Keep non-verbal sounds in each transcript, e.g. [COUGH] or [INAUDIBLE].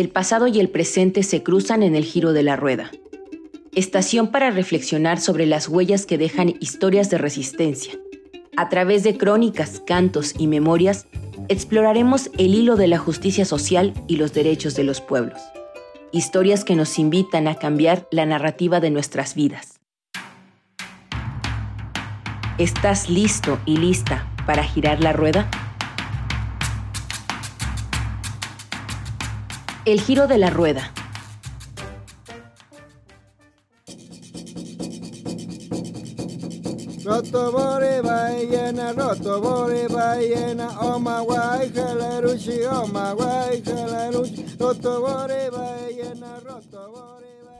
el pasado y el presente se cruzan en el giro de la rueda. Estación para reflexionar sobre las huellas que dejan historias de resistencia. A través de crónicas, cantos y memorias, exploraremos el hilo de la justicia social y los derechos de los pueblos. Historias que nos invitan a cambiar la narrativa de nuestras vidas. ¿Estás listo y lista para girar la rueda? El giro de la rueda.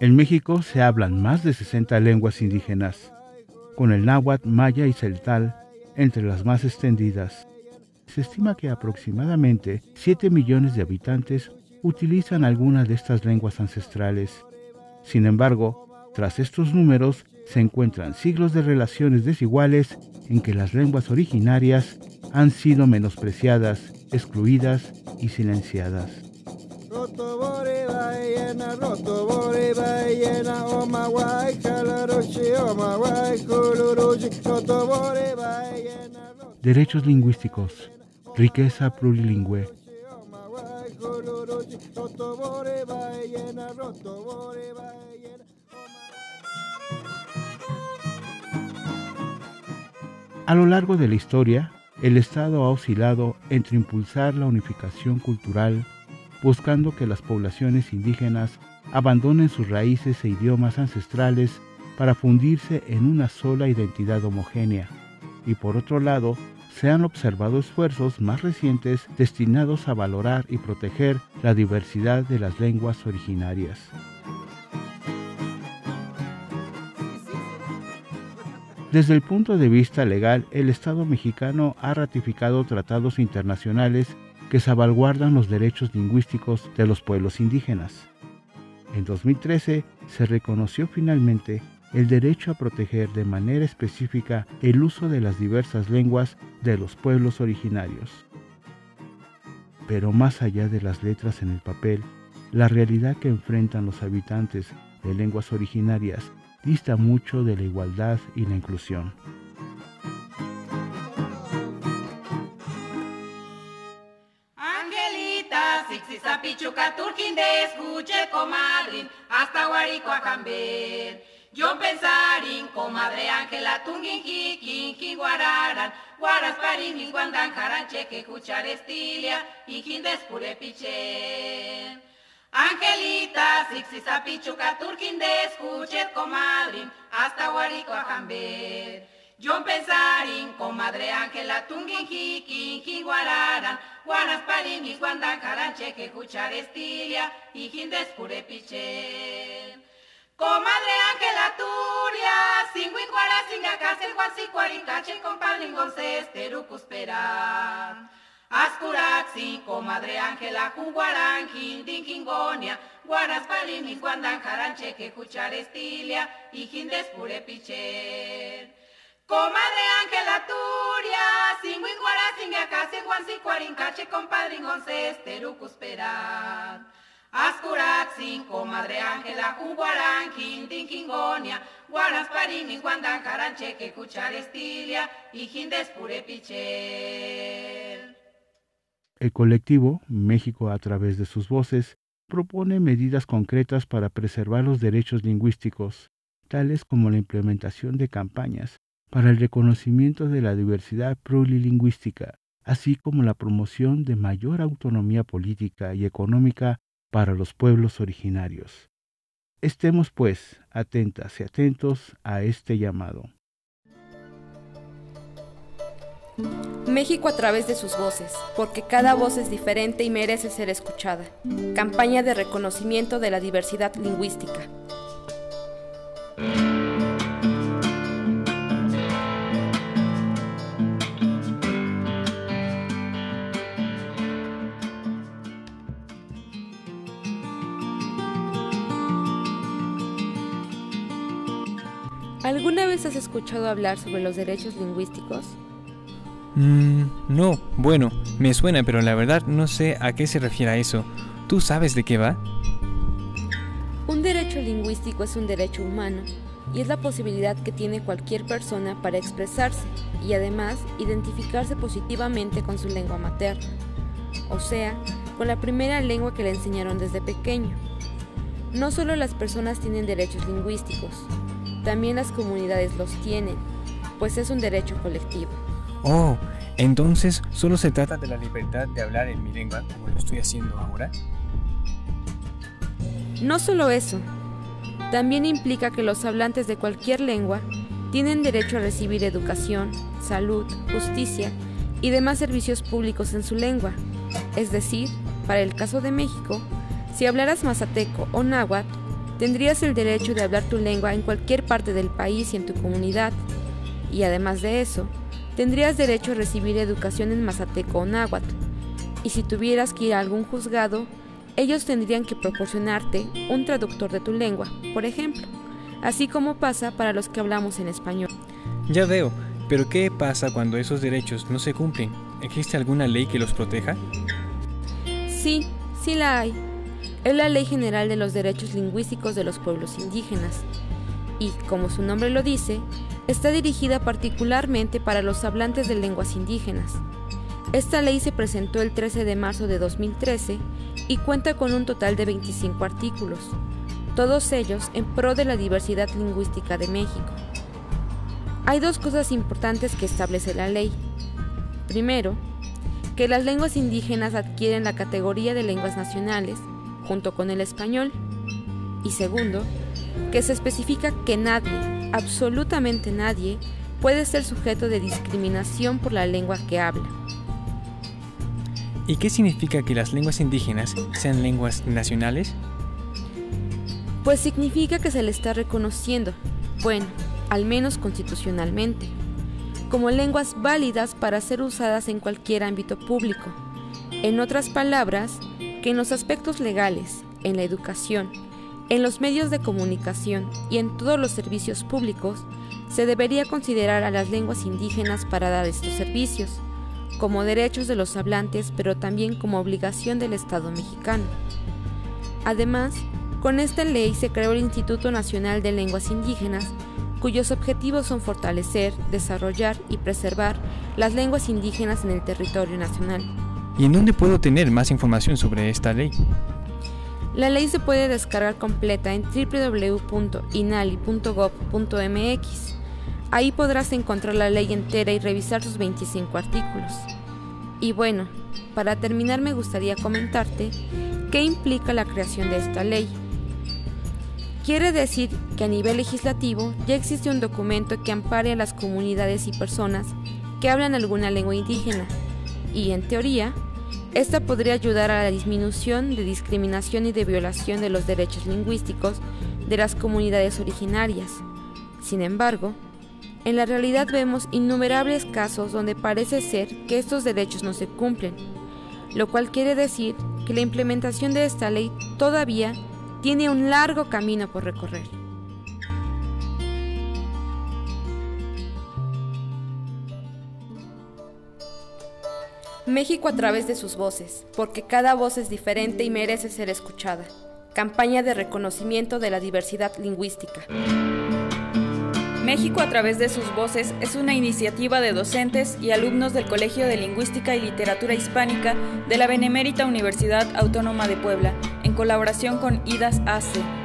En México se hablan más de 60 lenguas indígenas, con el náhuatl, maya y celtal entre las más extendidas. Se estima que aproximadamente 7 millones de habitantes utilizan alguna de estas lenguas ancestrales. Sin embargo, tras estos números se encuentran siglos de relaciones desiguales en que las lenguas originarias han sido menospreciadas, excluidas y silenciadas. Derechos lingüísticos, riqueza plurilingüe. A lo largo de la historia, el Estado ha oscilado entre impulsar la unificación cultural, buscando que las poblaciones indígenas abandonen sus raíces e idiomas ancestrales para fundirse en una sola identidad homogénea, y por otro lado, se han observado esfuerzos más recientes destinados a valorar y proteger la diversidad de las lenguas originarias. Desde el punto de vista legal, el Estado mexicano ha ratificado tratados internacionales que salvaguardan los derechos lingüísticos de los pueblos indígenas. En 2013 se reconoció finalmente el derecho a proteger de manera específica el uso de las diversas lenguas de los pueblos originarios. Pero más allá de las letras en el papel, la realidad que enfrentan los habitantes de lenguas originarias dista mucho de la igualdad y la inclusión. Hasta. Yo pensarín, comadre Ángela, tungin, jikin, guararan, guaras parin, guandan, jaranche, que escuchar estilia, y pure pichen. Angelita, Sixisa Turquinde, escuchet, comadre, hasta Guarico a Jamber. Yo pensarín, comadre Ángela, Tungin, Jikin, Guararan, Guanas, Parinis, Guandan, Caranche, que escuchar estilia, y Jindes, Piche. Comadre Ángela Turia, Singüin, Guara, Singacas, Guasi, Cuaricache, compadre, Gonces, Terucuspera. Ascuraxi, comadre Ángela, Junguarán, Jingonia, Guaras Palimis, Guandan, Jaranche, que Estilia, y Jindes Picher. Comadre Ángela Turia, Singuin Guarasinga, Casi, Guansi, Cuarincache, compadre Gonces, Terucuspera. Comadre Ángela, Junguarán, Jingonia, Guaras Palimis, Guandan, Jaranche, que Estilia, y. El colectivo, México a través de sus voces, propone medidas concretas para preservar los derechos lingüísticos, tales como la implementación de campañas para el reconocimiento de la diversidad plurilingüística, así como la promoción de mayor autonomía política y económica para los pueblos originarios. Estemos, pues, atentas y atentos a este llamado. México a través de sus voces, porque cada voz es diferente y merece ser escuchada. Campaña de reconocimiento de la diversidad lingüística. Has escuchado hablar sobre los derechos lingüísticos? Mm, no, bueno, me suena, pero la verdad no sé a qué se refiere a eso. ¿Tú sabes de qué va? Un derecho lingüístico es un derecho humano y es la posibilidad que tiene cualquier persona para expresarse y además identificarse positivamente con su lengua materna, o sea, con la primera lengua que le enseñaron desde pequeño. No solo las personas tienen derechos lingüísticos, también las comunidades los tienen, pues es un derecho colectivo. Oh, entonces solo se trata de la libertad de hablar en mi lengua como lo estoy haciendo ahora. No solo eso, también implica que los hablantes de cualquier lengua tienen derecho a recibir educación, salud, justicia y demás servicios públicos en su lengua. Es decir, para el caso de México, si hablaras mazateco o náhuatl, tendrías el derecho de hablar tu lengua en cualquier parte del país y en tu comunidad. Y además de eso, tendrías derecho a recibir educación en mazateco o náhuatl. Y si tuvieras que ir a algún juzgado, ellos tendrían que proporcionarte un traductor de tu lengua, por ejemplo, así como pasa para los que hablamos en español. Ya veo, pero ¿qué pasa cuando esos derechos no se cumplen? ¿Existe alguna ley que los proteja? Sí, sí la hay. Es la Ley General de los Derechos Lingüísticos de los Pueblos Indígenas. Y, como su nombre lo dice, está dirigida particularmente para los hablantes de lenguas indígenas. Esta ley se presentó el 13 de marzo de 2013 y cuenta con un total de 25 artículos, todos ellos en pro de la diversidad lingüística de México. Hay dos cosas importantes que establece la ley. Primero, que las lenguas indígenas adquieren la categoría de lenguas nacionales, junto con el español. Y segundo, que se especifica que nadie, absolutamente nadie, puede ser sujeto de discriminación por la lengua que habla. ¿Y qué significa que las lenguas indígenas sean lenguas nacionales? Pues significa que se le está reconociendo, bueno, al menos constitucionalmente, como lenguas válidas para ser usadas en cualquier ámbito público. En otras palabras, que en los aspectos legales, en la educación, en los medios de comunicación y en todos los servicios públicos, se debería considerar a las lenguas indígenas para dar estos servicios como derechos de los hablantes, pero también como obligación del Estado mexicano. Además, con esta ley se creó el Instituto Nacional de Lenguas Indígenas, cuyos objetivos son fortalecer, desarrollar y preservar las lenguas indígenas en el territorio nacional. ¿Y en dónde puedo tener más información sobre esta ley? La ley se puede descargar completa en www.inali.gov.mx Ahí podrás encontrar la ley entera y revisar sus 25 artículos. Y bueno, para terminar me gustaría comentarte qué implica la creación de esta ley. Quiere decir que a nivel legislativo ya existe un documento que ampare a las comunidades y personas que hablan alguna lengua indígena y, en teoría, esta podría ayudar a la disminución de discriminación y de violación de los derechos lingüísticos de las comunidades originarias. Sin embargo, en la realidad vemos innumerables casos donde parece ser que estos derechos no se cumplen, lo cual quiere decir que la implementación de esta ley todavía tiene un largo camino por recorrer. México a través de sus voces, porque cada voz es diferente y merece ser escuchada. Campaña de reconocimiento de la diversidad lingüística. México a través de sus voces es una iniciativa de docentes y alumnos del Colegio de Lingüística y Literatura Hispánica de la Benemérita Universidad Autónoma de Puebla, en colaboración con IDAS AC.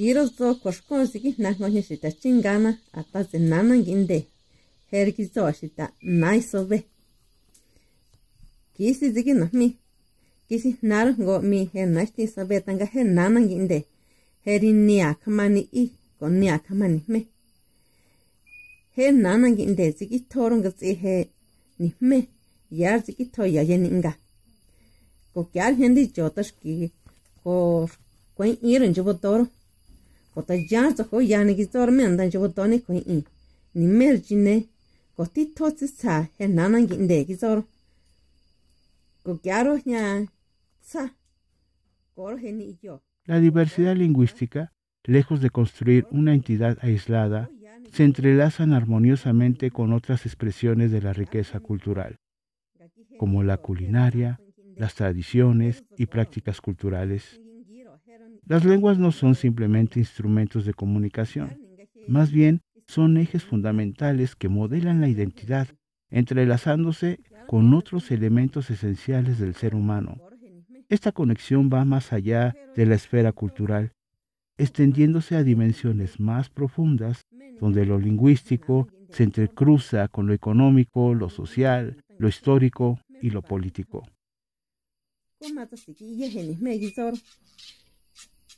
Yirozo koshkonsiki nangonye shita chingana atazi nananginde hergizo shita naisobe. Kisi ziki nami, kisi narango mi he nashti sobe tanga he nananginde heri niya kamani i ko niya kamani me. He nananginde ziki toronga zi he nihme yar ziki to yayeni inga. Ko kyar hendi jotoshki ko kwen irin jubo toro. La diversidad lingüística, lejos de construir una entidad aislada, se entrelazan armoniosamente con otras expresiones de la riqueza cultural, como la culinaria, las tradiciones y prácticas culturales. Las lenguas no son simplemente instrumentos de comunicación, más bien son ejes fundamentales que modelan la identidad, entrelazándose con otros elementos esenciales del ser humano. Esta conexión va más allá de la esfera cultural, extendiéndose a dimensiones más profundas, donde lo lingüístico se entrecruza con lo económico, lo social, lo histórico y lo político.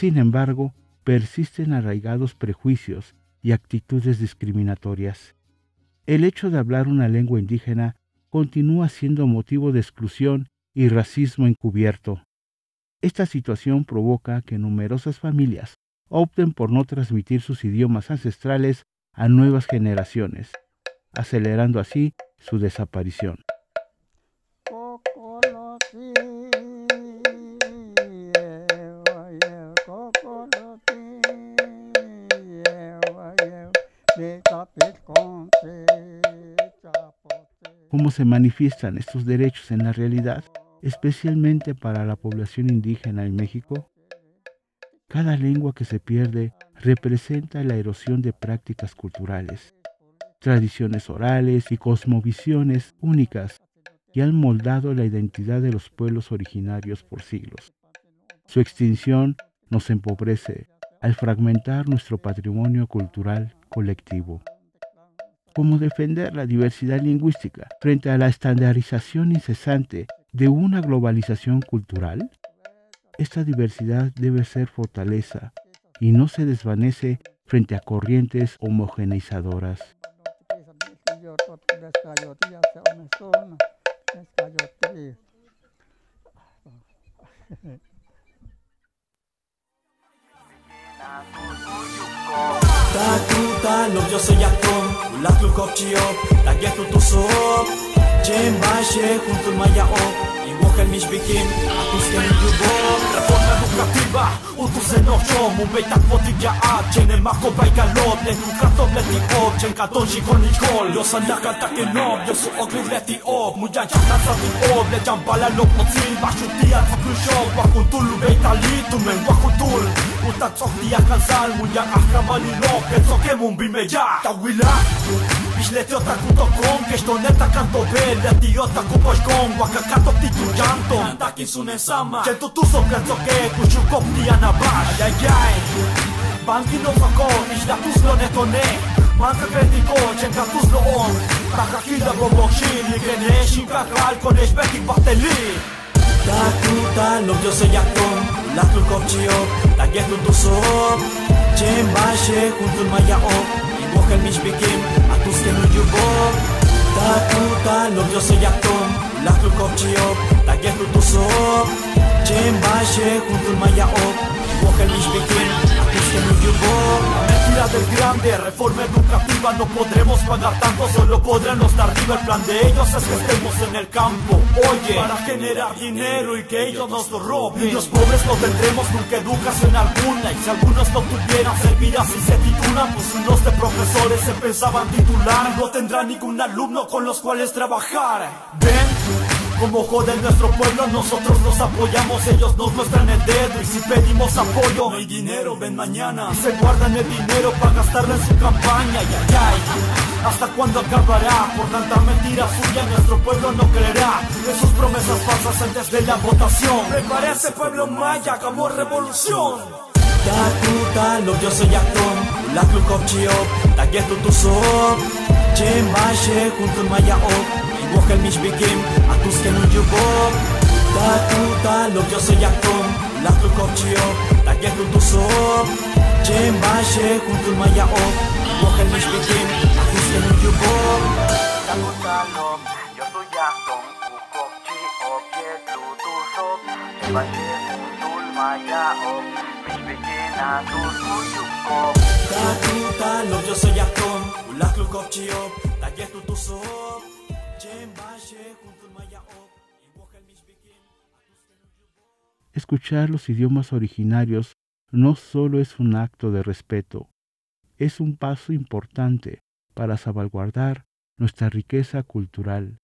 Sin embargo, persisten arraigados prejuicios y actitudes discriminatorias. El hecho de hablar una lengua indígena continúa siendo motivo de exclusión y racismo encubierto. Esta situación provoca que numerosas familias opten por no transmitir sus idiomas ancestrales a nuevas generaciones, acelerando así su desaparición. ¿Cómo se manifiestan estos derechos en la realidad, especialmente para la población indígena en México? Cada lengua que se pierde representa la erosión de prácticas culturales, tradiciones orales y cosmovisiones únicas que han moldado la identidad de los pueblos originarios por siglos. Su extinción nos empobrece al fragmentar nuestro patrimonio cultural colectivo. ¿Cómo defender la diversidad lingüística frente a la estandarización incesante de una globalización cultural? Esta diversidad debe ser fortaleza y no se desvanece frente a corrientes homogeneizadoras. [LAUGHS] Takuta no yo soy actor La tu kopchio La getu tu so Jem bashe junto maya o Mujer mich bikin Atus κατήβα Ούτου σε νοχτώ μου με τα φωτικά άτια Ναι μ' ακόμα η καλό Ναι νου κρατώ με την όπια Εν κατών γυγόν λιγό Λιώσα να κατά και νόμιο. Σου όγκλη δε τη όπ Μου για γιάννα σαν την όπια Κι αν πάλα λόγω τσίμπα Σου τι αν θα πλουσιώ Βάχουν τούλου με Ιταλί του με Βάχουν τούλ. Ούτ τα τσόχτια καζάλ μου για αχραμπανιλό Πετσό και μου μπει με γιά Τα γουιλά. Biex li tjot akun.com Kiex tonnet accanto bella Tijot akun.com Waka kato ptitu ġanto Ndak insun insama Ċentu tu sopra zokke Kuxu kopti għana bax Ajajaj Banki no fakon Ish da tuslo netone Manka krediko Ċenka tuslo on Taka kida bobokxin Li grenexin kakal Konex betik battelin Takuta lub jo se jakton Laklu kopċio Tagjeklu tusop Ċen baxe Kuntul maja op La tu kopchio Ta getu tu so Chen bashe Juntul maya o Mujer mich bikim Atus que no yubo Mentira del grande, reforma educativa. No podremos pagar tanto, solo podrán los de arriba. El plan de ellos es que estemos en el campo. Oye, para generar dinero y que ellos nos lo roben. Y los pobres no tendremos nunca educación alguna. Y si algunos no tuvieran servirá si se titulan. Pues unos de profesores se pensaban titular. No tendrán ningún alumno con los cuales trabajar. Ven Como joden nuestro pueblo, nosotros los apoyamos, ellos nos muestran el dedo y si pedimos apoyo, no hay dinero, ven mañana. se guardan el dinero para gastarlo en su campaña, ay, ay, ay. ¿Hasta cuándo acabará? Por tanta mentira suya, nuestro pueblo no creerá en sus promesas falsas antes de la votación. Prepare ese pueblo maya, como revolución. Tatuta lo yo soy actor La club kopchio Ta getu tu sop Chem bashe juntul maya op Iwohel mish bikim Atus que no yubop Tatuta lo yo soy actor La club kopchio Ta getu tu sop Chem bashe juntul maya op Iwohel mish bikim Atus que no yubop Tatuta lo yo soy actor Ukopchio Pietlu tu sop Chem bashe juntul maya op Escuchar los idiomas originarios no solo es un acto de respeto, es un paso importante para salvaguardar nuestra riqueza cultural.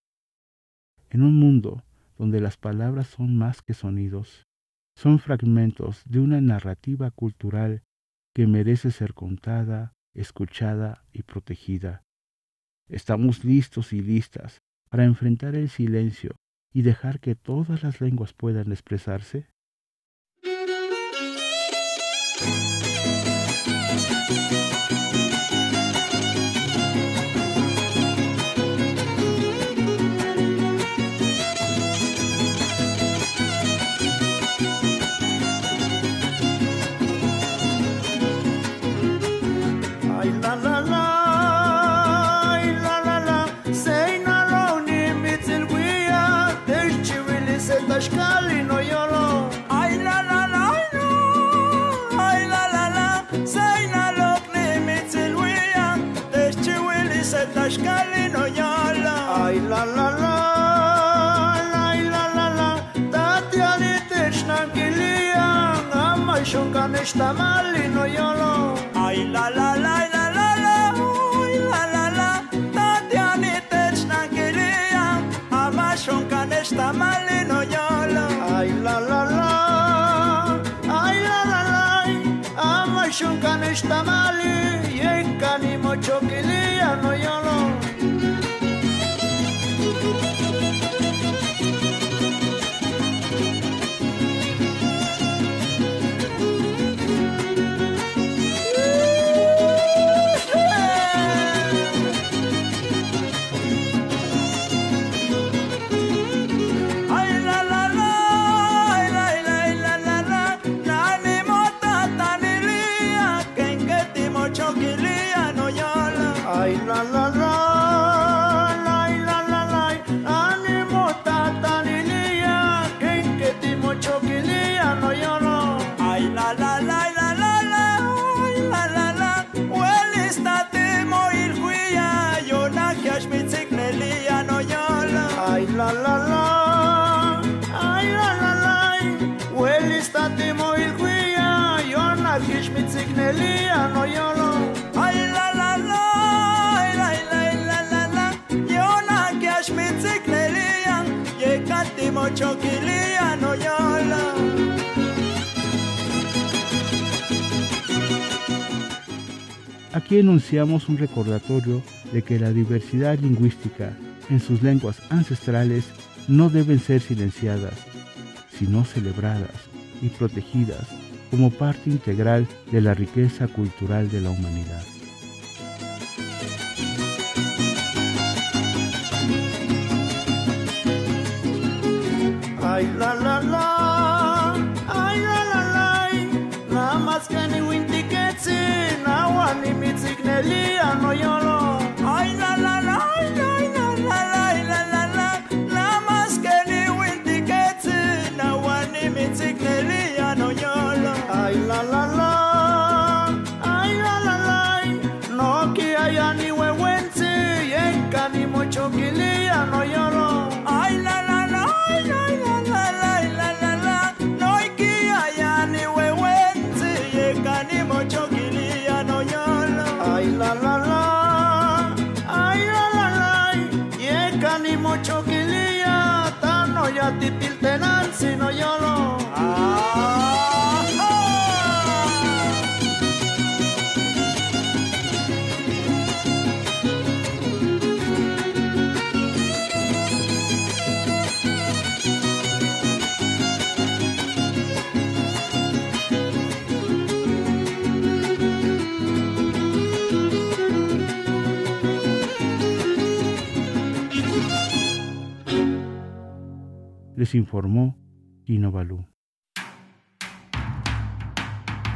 En un mundo donde las palabras son más que sonidos, son fragmentos de una narrativa cultural que merece ser contada, escuchada y protegida. Estamos listos y listas para enfrentar el silencio y dejar que todas las lenguas puedan expresarse. está mal y no lloro. Ay, la, la, la, la, la, la, uy, la, la, la. Tatiana tets na quería, amashon can está mal y no lloro. Ay, la, la, la, ay, la, la, la, amashon can está mal y en canimo choquilía no lloro. Aquí enunciamos un recordatorio de que la diversidad lingüística en sus lenguas ancestrales no deben ser silenciadas, sino celebradas y protegidas como parte integral de la riqueza cultural de la humanidad. Ay, la, la, la, la, la, más que ni winti que ano yolo. Informó Kino Balú.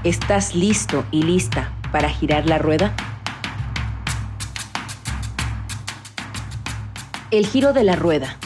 ¿Estás listo y lista para girar la rueda? El giro de la rueda